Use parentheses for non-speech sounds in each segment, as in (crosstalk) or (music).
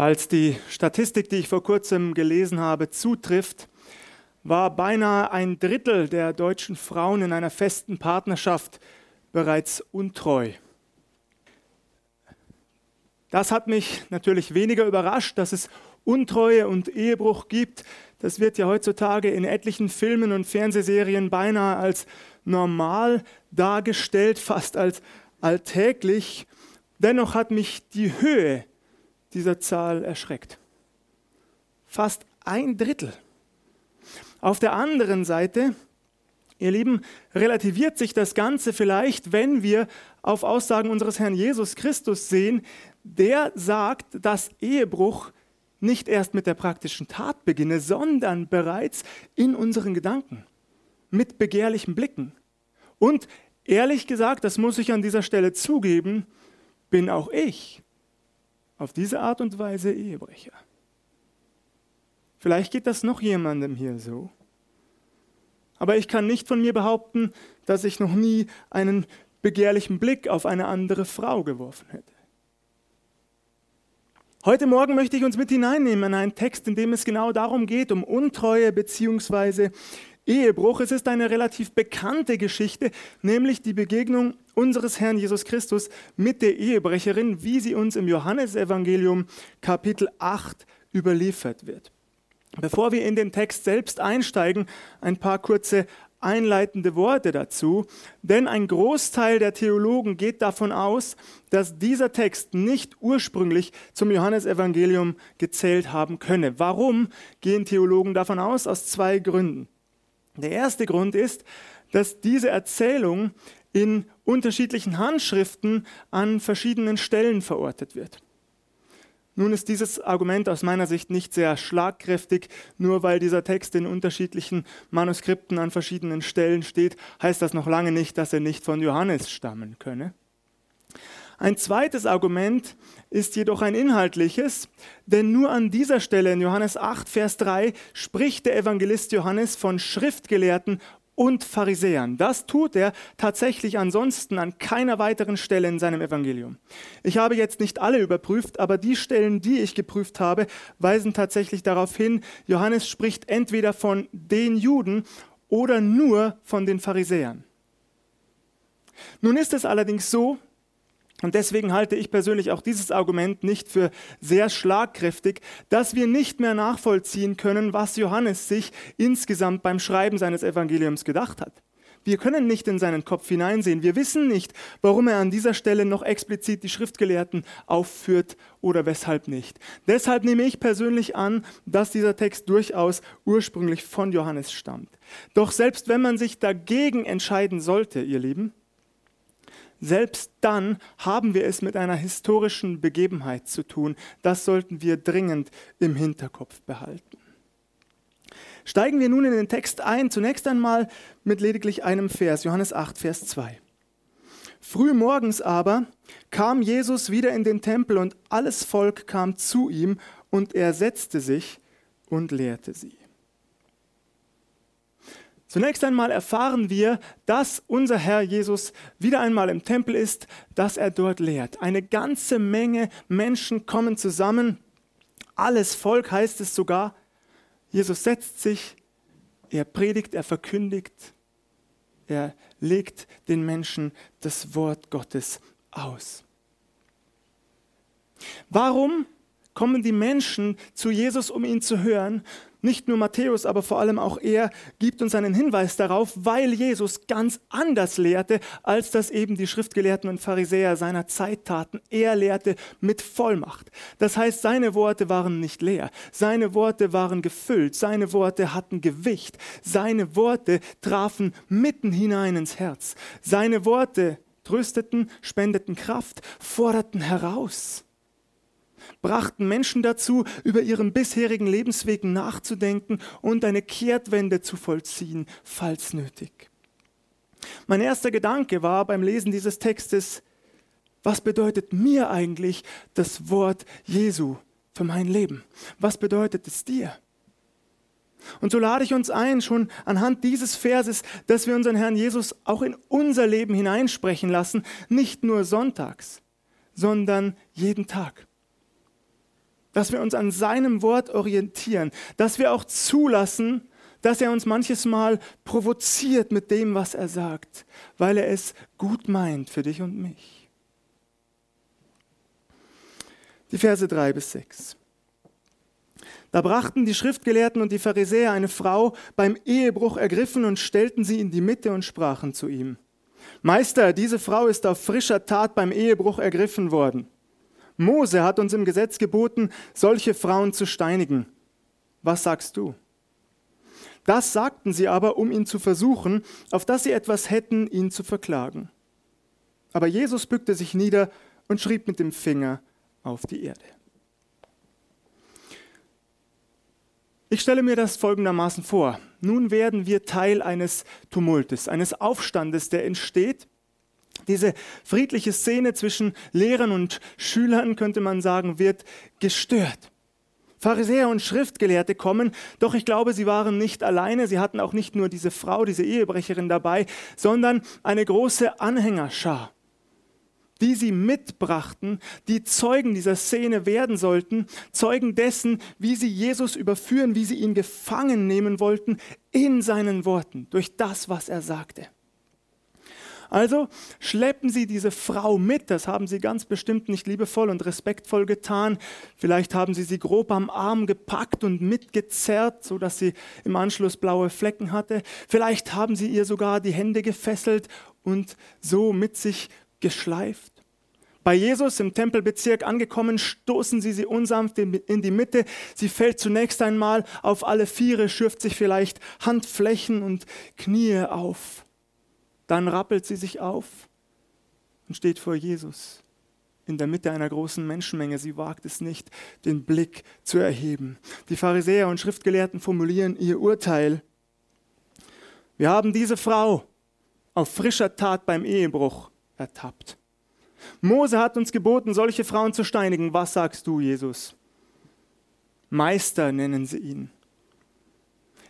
Falls die Statistik, die ich vor kurzem gelesen habe, zutrifft, war beinahe ein Drittel der deutschen Frauen in einer festen Partnerschaft bereits untreu. Das hat mich natürlich weniger überrascht, dass es Untreue und Ehebruch gibt. Das wird ja heutzutage in etlichen Filmen und Fernsehserien beinahe als normal dargestellt, fast als alltäglich. Dennoch hat mich die Höhe dieser Zahl erschreckt. Fast ein Drittel. Auf der anderen Seite, ihr Lieben, relativiert sich das Ganze vielleicht, wenn wir auf Aussagen unseres Herrn Jesus Christus sehen, der sagt, dass Ehebruch nicht erst mit der praktischen Tat beginne, sondern bereits in unseren Gedanken, mit begehrlichen Blicken. Und ehrlich gesagt, das muss ich an dieser Stelle zugeben, bin auch ich auf diese Art und Weise Ehebrecher. Vielleicht geht das noch jemandem hier so. Aber ich kann nicht von mir behaupten, dass ich noch nie einen begehrlichen Blick auf eine andere Frau geworfen hätte. Heute Morgen möchte ich uns mit hineinnehmen in einen Text, in dem es genau darum geht, um Untreue bzw. Ehebruch. Es ist eine relativ bekannte Geschichte, nämlich die Begegnung unseres Herrn Jesus Christus mit der Ehebrecherin, wie sie uns im Johannesevangelium Kapitel 8 überliefert wird. Bevor wir in den Text selbst einsteigen, ein paar kurze einleitende Worte dazu, denn ein Großteil der Theologen geht davon aus, dass dieser Text nicht ursprünglich zum Johannesevangelium gezählt haben könne. Warum gehen Theologen davon aus? Aus zwei Gründen. Der erste Grund ist, dass diese Erzählung in unterschiedlichen Handschriften an verschiedenen Stellen verortet wird. Nun ist dieses Argument aus meiner Sicht nicht sehr schlagkräftig. Nur weil dieser Text in unterschiedlichen Manuskripten an verschiedenen Stellen steht, heißt das noch lange nicht, dass er nicht von Johannes stammen könne. Ein zweites Argument ist jedoch ein inhaltliches, denn nur an dieser Stelle in Johannes 8, Vers 3 spricht der Evangelist Johannes von Schriftgelehrten und Pharisäern. Das tut er tatsächlich ansonsten an keiner weiteren Stelle in seinem Evangelium. Ich habe jetzt nicht alle überprüft, aber die Stellen, die ich geprüft habe, weisen tatsächlich darauf hin, Johannes spricht entweder von den Juden oder nur von den Pharisäern. Nun ist es allerdings so, und deswegen halte ich persönlich auch dieses Argument nicht für sehr schlagkräftig, dass wir nicht mehr nachvollziehen können, was Johannes sich insgesamt beim Schreiben seines Evangeliums gedacht hat. Wir können nicht in seinen Kopf hineinsehen. Wir wissen nicht, warum er an dieser Stelle noch explizit die Schriftgelehrten aufführt oder weshalb nicht. Deshalb nehme ich persönlich an, dass dieser Text durchaus ursprünglich von Johannes stammt. Doch selbst wenn man sich dagegen entscheiden sollte, ihr Lieben, selbst dann haben wir es mit einer historischen Begebenheit zu tun. Das sollten wir dringend im Hinterkopf behalten. Steigen wir nun in den Text ein, zunächst einmal mit lediglich einem Vers, Johannes 8, Vers 2. Früh morgens aber kam Jesus wieder in den Tempel und alles Volk kam zu ihm und er setzte sich und lehrte sie. Zunächst einmal erfahren wir, dass unser Herr Jesus wieder einmal im Tempel ist, dass er dort lehrt. Eine ganze Menge Menschen kommen zusammen. Alles Volk heißt es sogar. Jesus setzt sich, er predigt, er verkündigt, er legt den Menschen das Wort Gottes aus. Warum kommen die Menschen zu Jesus, um ihn zu hören? Nicht nur Matthäus, aber vor allem auch er gibt uns einen Hinweis darauf, weil Jesus ganz anders lehrte, als das eben die Schriftgelehrten und Pharisäer seiner Zeit taten. Er lehrte mit Vollmacht. Das heißt, seine Worte waren nicht leer, seine Worte waren gefüllt, seine Worte hatten Gewicht, seine Worte trafen mitten hinein ins Herz. Seine Worte trösteten, spendeten Kraft, forderten heraus brachten Menschen dazu, über ihren bisherigen Lebensweg nachzudenken und eine Kehrtwende zu vollziehen, falls nötig. Mein erster Gedanke war beim Lesen dieses Textes, was bedeutet mir eigentlich das Wort Jesu für mein Leben? Was bedeutet es dir? Und so lade ich uns ein, schon anhand dieses Verses, dass wir unseren Herrn Jesus auch in unser Leben hineinsprechen lassen, nicht nur sonntags, sondern jeden Tag dass wir uns an seinem Wort orientieren, dass wir auch zulassen, dass er uns manches Mal provoziert mit dem, was er sagt, weil er es gut meint für dich und mich. Die Verse 3 bis 6. Da brachten die Schriftgelehrten und die Pharisäer eine Frau beim Ehebruch ergriffen und stellten sie in die Mitte und sprachen zu ihm. Meister, diese Frau ist auf frischer Tat beim Ehebruch ergriffen worden. Mose hat uns im Gesetz geboten, solche Frauen zu steinigen. Was sagst du? Das sagten sie aber, um ihn zu versuchen, auf dass sie etwas hätten, ihn zu verklagen. Aber Jesus bückte sich nieder und schrieb mit dem Finger auf die Erde. Ich stelle mir das folgendermaßen vor. Nun werden wir Teil eines Tumultes, eines Aufstandes, der entsteht. Diese friedliche Szene zwischen Lehrern und Schülern, könnte man sagen, wird gestört. Pharisäer und Schriftgelehrte kommen, doch ich glaube, sie waren nicht alleine, sie hatten auch nicht nur diese Frau, diese Ehebrecherin dabei, sondern eine große Anhängerschar die sie mitbrachten, die Zeugen dieser Szene werden sollten, Zeugen dessen, wie sie Jesus überführen, wie sie ihn gefangen nehmen wollten in seinen Worten, durch das, was er sagte. Also schleppen sie diese Frau mit, das haben sie ganz bestimmt nicht liebevoll und respektvoll getan. Vielleicht haben sie sie grob am Arm gepackt und mitgezerrt, sodass sie im Anschluss blaue Flecken hatte. Vielleicht haben sie ihr sogar die Hände gefesselt und so mit sich geschleift. Bei Jesus im Tempelbezirk angekommen, stoßen sie sie unsanft in die Mitte. Sie fällt zunächst einmal auf alle Viere, schürft sich vielleicht Handflächen und Knie auf. Dann rappelt sie sich auf und steht vor Jesus in der Mitte einer großen Menschenmenge. Sie wagt es nicht, den Blick zu erheben. Die Pharisäer und Schriftgelehrten formulieren ihr Urteil. Wir haben diese Frau auf frischer Tat beim Ehebruch ertappt. Mose hat uns geboten, solche Frauen zu steinigen. Was sagst du, Jesus? Meister nennen sie ihn.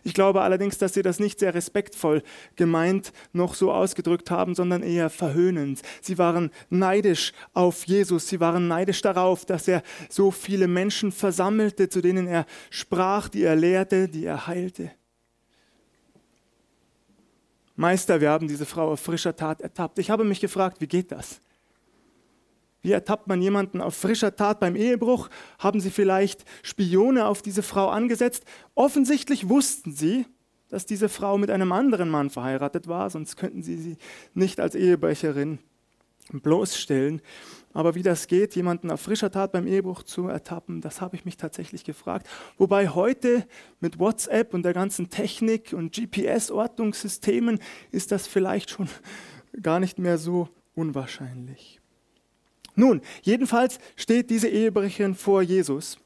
Ich glaube allerdings, dass sie das nicht sehr respektvoll gemeint noch so ausgedrückt haben, sondern eher verhöhnend. Sie waren neidisch auf Jesus, sie waren neidisch darauf, dass er so viele Menschen versammelte, zu denen er sprach, die er lehrte, die er heilte. Meister, wir haben diese Frau auf frischer Tat ertappt. Ich habe mich gefragt, wie geht das? Wie ertappt man jemanden auf frischer Tat beim Ehebruch? Haben sie vielleicht Spione auf diese Frau angesetzt? Offensichtlich wussten sie, dass diese Frau mit einem anderen Mann verheiratet war, sonst könnten sie sie nicht als Ehebrecherin bloßstellen. Aber wie das geht, jemanden auf frischer Tat beim Ehebruch zu ertappen, das habe ich mich tatsächlich gefragt. Wobei heute mit WhatsApp und der ganzen Technik und GPS-Ortungssystemen ist das vielleicht schon gar nicht mehr so unwahrscheinlich. Nun, jedenfalls steht diese Ehebrecherin vor Jesus.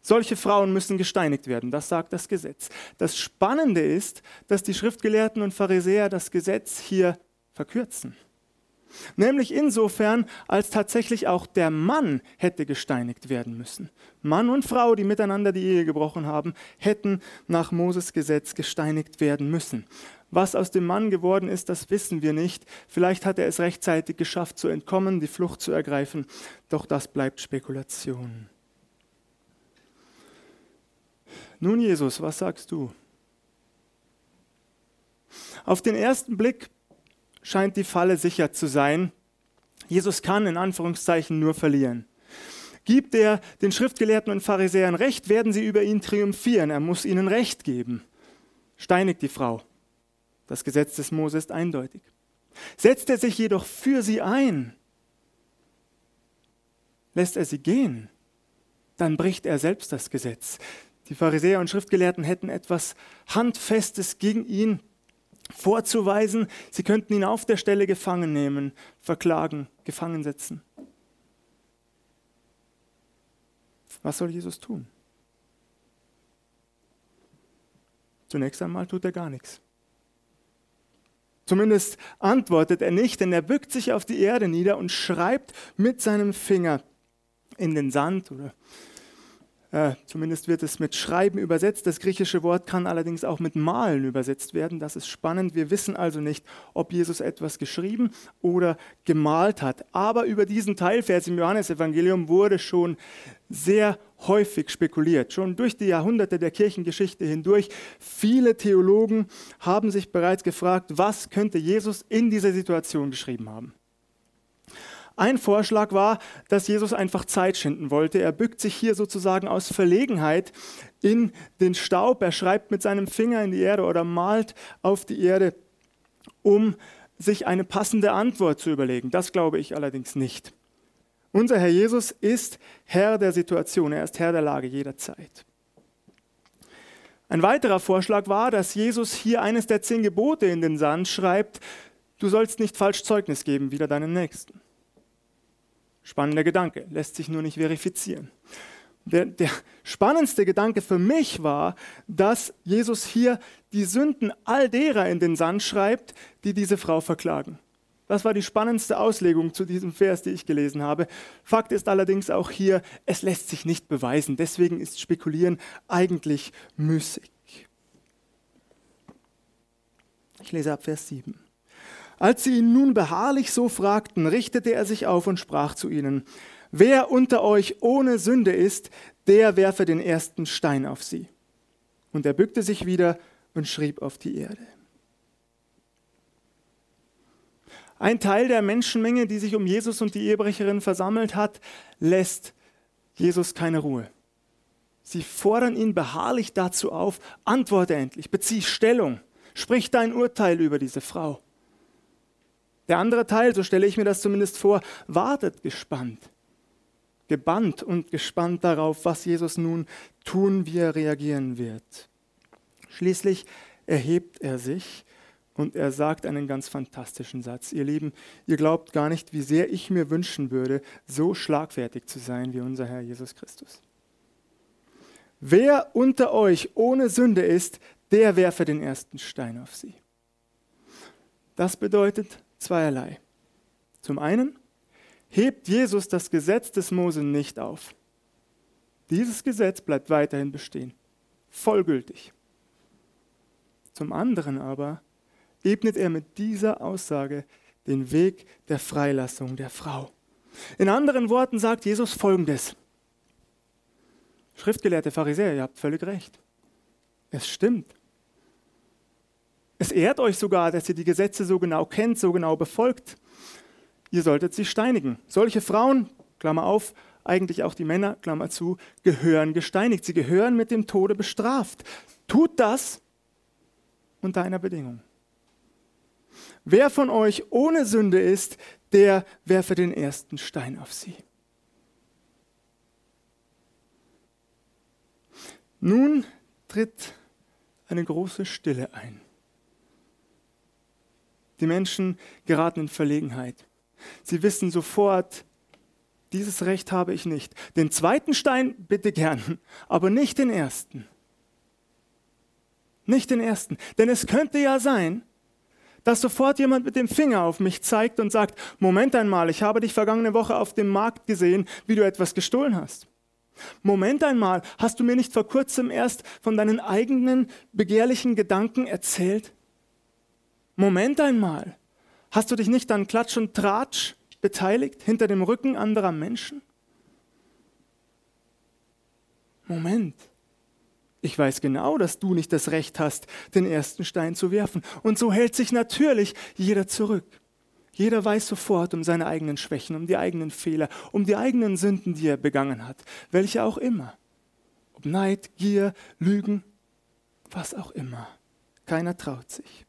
Solche Frauen müssen gesteinigt werden, das sagt das Gesetz. Das Spannende ist, dass die Schriftgelehrten und Pharisäer das Gesetz hier verkürzen. Nämlich insofern, als tatsächlich auch der Mann hätte gesteinigt werden müssen. Mann und Frau, die miteinander die Ehe gebrochen haben, hätten nach Moses Gesetz gesteinigt werden müssen. Was aus dem Mann geworden ist, das wissen wir nicht. Vielleicht hat er es rechtzeitig geschafft zu entkommen, die Flucht zu ergreifen, doch das bleibt Spekulation. Nun Jesus, was sagst du? Auf den ersten Blick scheint die Falle sicher zu sein. Jesus kann in Anführungszeichen nur verlieren. Gibt er den Schriftgelehrten und Pharisäern Recht, werden sie über ihn triumphieren. Er muss ihnen Recht geben. Steinigt die Frau. Das Gesetz des Mose ist eindeutig. Setzt er sich jedoch für sie ein, lässt er sie gehen, dann bricht er selbst das Gesetz. Die Pharisäer und Schriftgelehrten hätten etwas Handfestes gegen ihn vorzuweisen. Sie könnten ihn auf der Stelle gefangen nehmen, verklagen, gefangen setzen. Was soll Jesus tun? Zunächst einmal tut er gar nichts. Zumindest antwortet er nicht, denn er bückt sich auf die Erde nieder und schreibt mit seinem Finger in den Sand oder Äh, zumindest wird es mit Schreiben übersetzt. Das griechische Wort kann allerdings auch mit Malen übersetzt werden. Das ist spannend. Wir wissen also nicht, ob Jesus etwas geschrieben oder gemalt hat. Aber über diesen Teilvers im Johannesevangelium wurde schon sehr häufig spekuliert. Schon durch die Jahrhunderte der Kirchengeschichte hindurch. Viele Theologen haben sich bereits gefragt, was könnte Jesus in dieser Situation geschrieben haben. Ein Vorschlag war, dass Jesus einfach Zeit schinden wollte. Er bückt sich hier sozusagen aus Verlegenheit in den Staub. Er schreibt mit seinem Finger in die Erde oder malt auf die Erde, um sich eine passende Antwort zu überlegen. Das glaube ich allerdings nicht. Unser Herr Jesus ist Herr der Situation, er ist Herr der Lage jederzeit. Ein weiterer Vorschlag war, dass Jesus hier eines der zehn Gebote in den Sand schreibt, du sollst nicht falsch Zeugnis geben, wieder deinen Nächsten. Spannender Gedanke, lässt sich nur nicht verifizieren. Der, der, spannendste Gedanke für mich war, dass Jesus hier die Sünden all derer in den Sand schreibt, die diese Frau verklagen. Das war die spannendste Auslegung zu diesem Vers, die ich gelesen habe. Fakt ist allerdings auch hier, es lässt sich nicht beweisen. Deswegen ist Spekulieren eigentlich müßig. Ich lese ab Vers 7. Als sie ihn nun beharrlich so fragten, richtete er sich auf und sprach zu ihnen, Wer unter euch ohne Sünde ist, der werfe den ersten Stein auf sie. Und er bückte sich wieder und schrieb auf die Erde. Ein Teil der Menschenmenge, die sich um Jesus und die Ehebrecherin versammelt hat, lässt Jesus keine Ruhe. Sie fordern ihn beharrlich dazu auf, antworte endlich, bezieh Stellung, sprich dein Urteil über diese Frau. Der andere Teil, so stelle ich mir das zumindest vor, wartet gespannt, gebannt und gespannt darauf, was Jesus nun tun, wie er reagieren wird. Schließlich erhebt er sich und er sagt einen ganz fantastischen Satz. Ihr Lieben, ihr glaubt gar nicht, wie sehr ich mir wünschen würde, so schlagfertig zu sein wie unser Herr Jesus Christus. Wer unter euch ohne Sünde ist, der werfe den ersten Stein auf sie. Das bedeutet, zweierlei. Zum einen hebt Jesus das Gesetz des Mose nicht auf. Dieses Gesetz bleibt weiterhin bestehen, vollgültig. Zum anderen aber ebnet er mit dieser Aussage den Weg der Freilassung der Frau. In anderen Worten sagt Jesus Folgendes. Schriftgelehrte Pharisäer, ihr habt völlig recht. Es stimmt. Es ehrt euch sogar, dass ihr die Gesetze so genau kennt, so genau befolgt. Ihr solltet sie steinigen. Solche Frauen, Klammer auf, eigentlich auch die Männer, Klammer zu, gehören gesteinigt. Sie gehören mit dem Tode bestraft. Tut das unter einer Bedingung. Wer von euch ohne Sünde ist, der werfe den ersten Stein auf sie. Nun tritt eine große Stille ein. Die Menschen geraten in Verlegenheit. Sie wissen sofort, dieses Recht habe ich nicht. Den zweiten Stein bitte gern, aber nicht den ersten. Nicht den ersten. Denn es könnte ja sein, dass sofort jemand mit dem Finger auf mich zeigt und sagt, Moment einmal, ich habe dich vergangene Woche auf dem Markt gesehen, wie du etwas gestohlen hast. Moment einmal, hast du mir nicht vor kurzem erst von deinen eigenen begehrlichen Gedanken erzählt? Moment einmal, hast du dich nicht an Klatsch und Tratsch beteiligt hinter dem Rücken anderer Menschen? Moment, ich weiß genau, dass du nicht das Recht hast, den ersten Stein zu werfen. Und so hält sich natürlich jeder zurück. Jeder weiß sofort um seine eigenen Schwächen, um die eigenen Fehler, um die eigenen Sünden, die er begangen hat, welche auch immer. Ob Neid, Gier, Lügen, was auch immer. Keiner traut sich.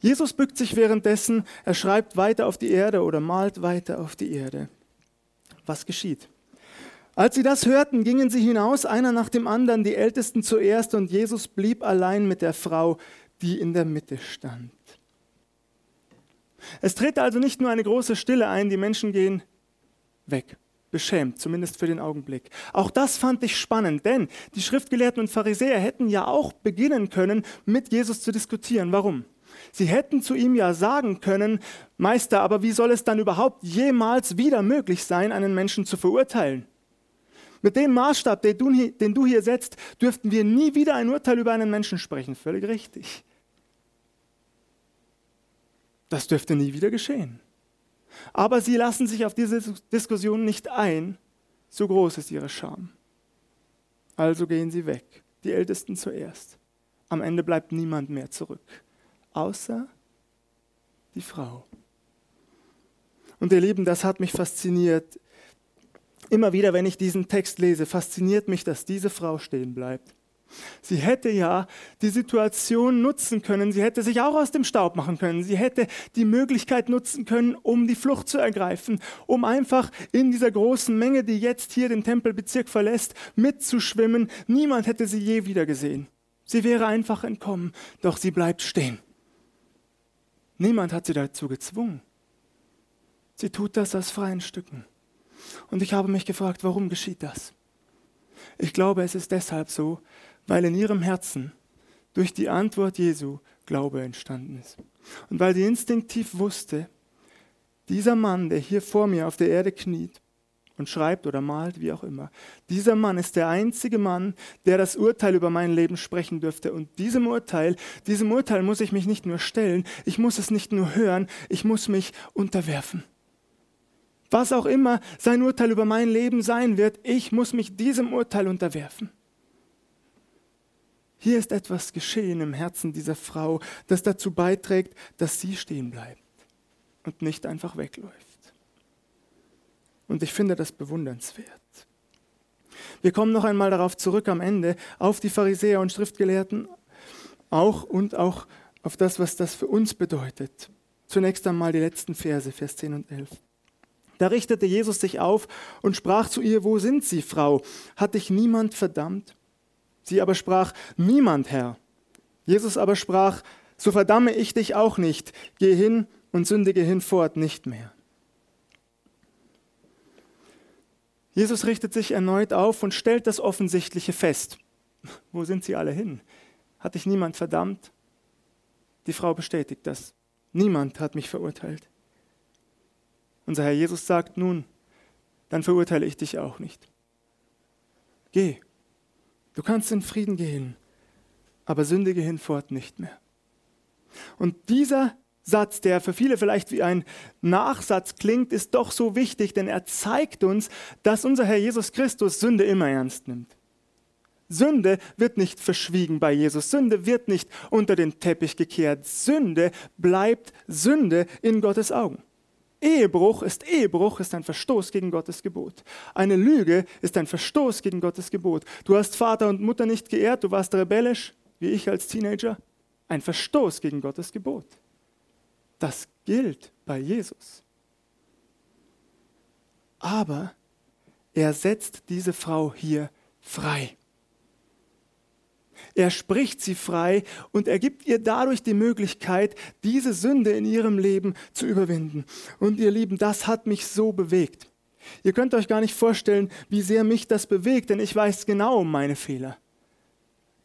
Jesus bückt sich währenddessen, er schreibt weiter auf die Erde oder malt weiter auf die Erde. Was geschieht? Als sie das hörten, gingen sie hinaus, einer nach dem anderen, die Ältesten zuerst, und Jesus blieb allein mit der Frau, die in der Mitte stand. Es tritt also nicht nur eine große Stille ein, die Menschen gehen weg, beschämt, zumindest für den Augenblick. Auch das fand ich spannend, denn die Schriftgelehrten und Pharisäer hätten ja auch beginnen können, mit Jesus zu diskutieren. Warum? Sie hätten zu ihm ja sagen können, Meister, aber wie soll es dann überhaupt jemals wieder möglich sein, einen Menschen zu verurteilen? Mit dem Maßstab, den du, hier, den du hier setzt, dürften wir nie wieder ein Urteil über einen Menschen sprechen. Völlig richtig. Das dürfte nie wieder geschehen. Aber sie lassen sich auf diese Diskussion nicht ein. So groß ist ihre Scham. Also gehen sie weg, die Ältesten zuerst. Am Ende bleibt niemand mehr zurück, außer die Frau. Und ihr Lieben, das hat mich fasziniert. Immer wieder, wenn ich diesen Text lese, fasziniert mich, dass diese Frau stehen bleibt. Sie hätte ja die Situation nutzen können, sie hätte sich auch aus dem Staub machen können, sie hätte die Möglichkeit nutzen können, um die Flucht zu ergreifen, um einfach in dieser großen Menge, die jetzt hier den Tempelbezirk verlässt, mitzuschwimmen. Niemand hätte sie je wieder gesehen. Sie wäre einfach entkommen, doch sie bleibt stehen. Niemand hat sie dazu gezwungen. Sie tut das aus freien Stücken. Und ich habe mich gefragt, warum geschieht das? Ich glaube, es ist deshalb so, weil in ihrem Herzen durch die Antwort Jesu Glaube entstanden ist. Und weil sie instinktiv wusste, dieser Mann, der hier vor mir auf der Erde kniet und schreibt oder malt, wie auch immer, dieser Mann ist der einzige Mann, der das Urteil über mein Leben sprechen dürfte. Und diesem Urteil, diesem Urteil muss ich mich nicht nur stellen, ich muss es nicht nur hören, ich muss mich unterwerfen. Was auch immer sein Urteil über mein Leben sein wird, ich muss mich diesem Urteil unterwerfen. Hier ist etwas geschehen im Herzen dieser Frau, das dazu beiträgt, dass sie stehen bleibt und nicht einfach wegläuft. Und ich finde das bewundernswert. Wir kommen noch einmal darauf zurück am Ende, auf die Pharisäer und Schriftgelehrten auch und auch auf das, was das für uns bedeutet. Zunächst einmal die letzten Verse, Vers 10 und 11. Da richtete Jesus sich auf und sprach zu ihr, wo sind Sie, Frau? Hat dich niemand verdammt? Sie aber sprach, niemand, Herr. Jesus aber sprach, so verdamme ich dich auch nicht. Geh hin und sündige hinfort nicht mehr. Jesus richtet sich erneut auf und stellt das Offensichtliche fest. (laughs) Wo sind sie alle hin? Hat dich niemand verdammt? Die Frau bestätigt das. Niemand hat mich verurteilt. Unser Herr Jesus sagt nun, dann verurteile ich dich auch nicht. Geh Du kannst in Frieden gehen, aber sündige hinfort nicht mehr. Und dieser Satz, der für viele vielleicht wie ein Nachsatz klingt, ist doch so wichtig, denn er zeigt uns, dass unser Herr Jesus Christus Sünde immer ernst nimmt. Sünde wird nicht verschwiegen bei Jesus. Sünde wird nicht unter den Teppich gekehrt. Sünde bleibt Sünde in Gottes Augen. Ehebruch ist Ehebruch, ist ein Verstoß gegen Gottes Gebot. Eine Lüge ist ein Verstoß gegen Gottes Gebot. Du hast Vater und Mutter nicht geehrt, du warst rebellisch, wie ich als Teenager. Ein Verstoß gegen Gottes Gebot. Das gilt bei Jesus. Aber er setzt diese Frau hier frei. Er spricht sie frei und er gibt ihr dadurch die Möglichkeit, diese Sünde in ihrem Leben zu überwinden. Und ihr Lieben, das hat mich so bewegt. Ihr könnt euch gar nicht vorstellen, wie sehr mich das bewegt, denn ich weiß genau um meine Fehler.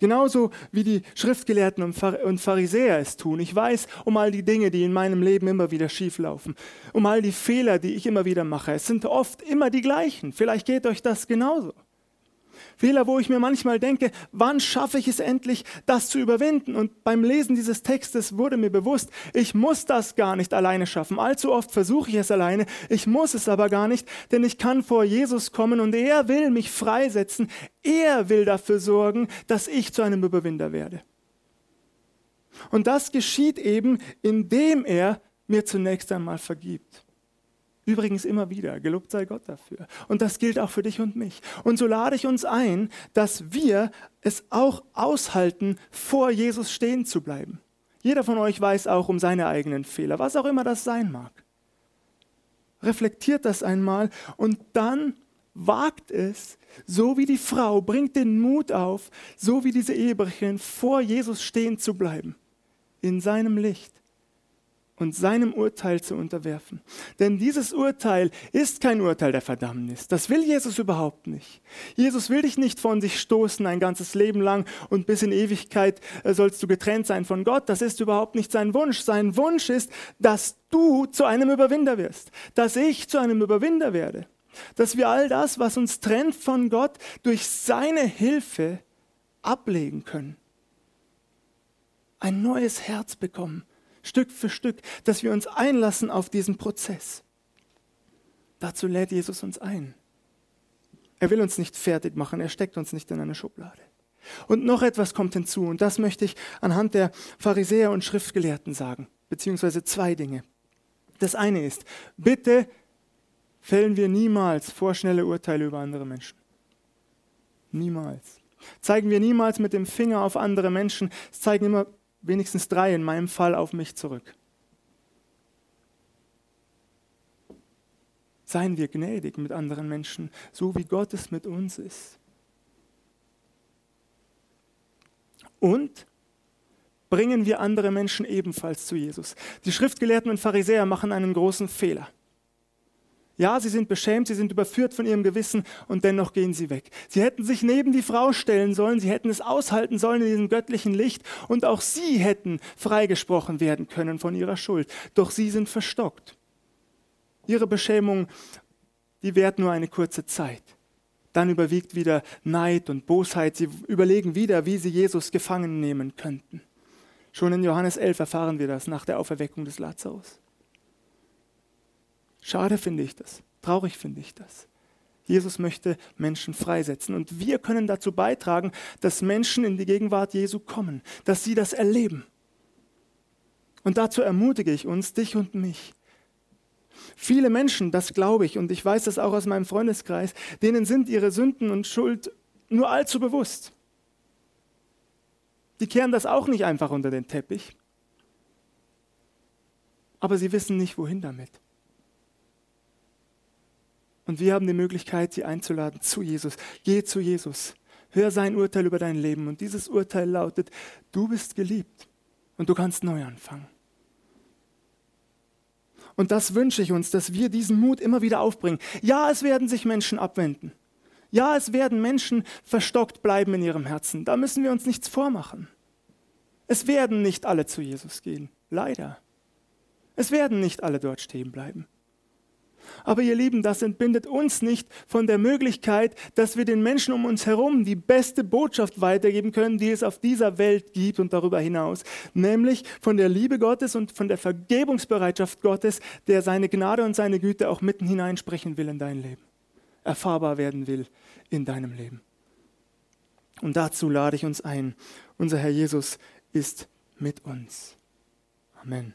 Genauso wie die Schriftgelehrten und Pharisäer es tun. Ich weiß um all die Dinge, die in meinem Leben immer wieder schieflaufen. Um all die Fehler, die ich immer wieder mache. Es sind oft immer die gleichen. Vielleicht geht euch das genauso. Fehler, wo ich mir manchmal denke, wann schaffe ich es endlich, das zu überwinden? Und beim Lesen dieses Textes wurde mir bewusst, ich muss das gar nicht alleine schaffen. Allzu oft versuche ich es alleine, ich muss es aber gar nicht, denn ich kann vor Jesus kommen und er will mich freisetzen. Er will dafür sorgen, dass ich zu einem Überwinder werde. Und das geschieht eben, indem er mir zunächst einmal vergibt. Übrigens immer wieder, gelobt sei Gott dafür. Und das gilt auch für dich und mich. Und so lade ich uns ein, dass wir es auch aushalten, vor Jesus stehen zu bleiben. Jeder von euch weiß auch um seine eigenen Fehler, was auch immer das sein mag. Reflektiert das einmal und dann wagt es, so wie die Frau, bringt den Mut auf, so wie diese Ehebrecherin, vor Jesus stehen zu bleiben, in seinem Licht und seinem Urteil zu unterwerfen. Denn dieses Urteil ist kein Urteil der Verdammnis. Das will Jesus überhaupt nicht. Jesus will dich nicht von sich stoßen ein ganzes Leben lang und bis in Ewigkeit äh, sollst du getrennt sein von Gott. Das ist überhaupt nicht sein Wunsch. Sein Wunsch ist, dass du zu einem Überwinder wirst, dass ich zu einem Überwinder werde. Dass wir all das, was uns trennt von Gott, durch seine Hilfe ablegen können. Ein neues Herz bekommen, Stück für Stück, dass wir uns einlassen auf diesen Prozess. Dazu lädt Jesus uns ein. Er will uns nicht fertig machen, er steckt uns nicht in eine Schublade. Und noch etwas kommt hinzu, und das möchte ich anhand der Pharisäer und Schriftgelehrten sagen, beziehungsweise zwei Dinge. Das eine ist, bitte fällen wir niemals vorschnelle Urteile über andere Menschen. Niemals. Zeigen wir niemals mit dem Finger auf andere Menschen, es zeigen immer wenigstens drei in meinem Fall auf mich zurück. Seien wir gnädig mit anderen Menschen, so wie Gott es mit uns ist. Und bringen wir andere Menschen ebenfalls zu Jesus. Die Schriftgelehrten und Pharisäer machen einen großen Fehler. Ja, sie sind beschämt, sie sind überführt von ihrem Gewissen und dennoch gehen sie weg. Sie hätten sich neben die Frau stellen sollen, sie hätten es aushalten sollen in diesem göttlichen Licht und auch sie hätten freigesprochen werden können von ihrer Schuld. Doch sie sind verstockt. Ihre Beschämung, die währt nur eine kurze Zeit. Dann überwiegt wieder Neid und Bosheit. Sie überlegen wieder, wie sie Jesus gefangen nehmen könnten. Schon in Johannes 11 erfahren wir das nach der Auferweckung des Lazarus. Schade finde ich das. Traurig finde ich das. Jesus möchte Menschen freisetzen und wir können dazu beitragen, dass Menschen in die Gegenwart Jesu kommen, dass sie das erleben. Und dazu ermutige ich uns, dich und mich. Viele Menschen, das glaube ich, und ich weiß das auch aus meinem Freundeskreis, denen sind ihre Sünden und Schuld nur allzu bewusst. Die kehren das auch nicht einfach unter den Teppich, aber sie wissen nicht, wohin damit. Und wir haben die Möglichkeit, sie einzuladen zu Jesus. Geh zu Jesus. Hör sein Urteil über dein Leben. Und dieses Urteil lautet, du bist geliebt und du kannst neu anfangen. Und das wünsche ich uns, dass wir diesen Mut immer wieder aufbringen. Ja, es werden sich Menschen abwenden. Ja, es werden Menschen verstockt bleiben in ihrem Herzen. Da müssen wir uns nichts vormachen. Es werden nicht alle zu Jesus gehen. Leider. Es werden nicht alle dort stehen bleiben. Aber ihr Lieben, das entbindet uns nicht von der Möglichkeit, dass wir den Menschen um uns herum die beste Botschaft weitergeben können, die es auf dieser Welt gibt und darüber hinaus, nämlich von der Liebe Gottes und von der Vergebungsbereitschaft Gottes, der seine Gnade und seine Güte auch mitten hineinsprechen will in dein Leben, erfahrbar werden will in deinem Leben. Und dazu lade ich uns ein. Unser Herr Jesus ist mit uns. Amen.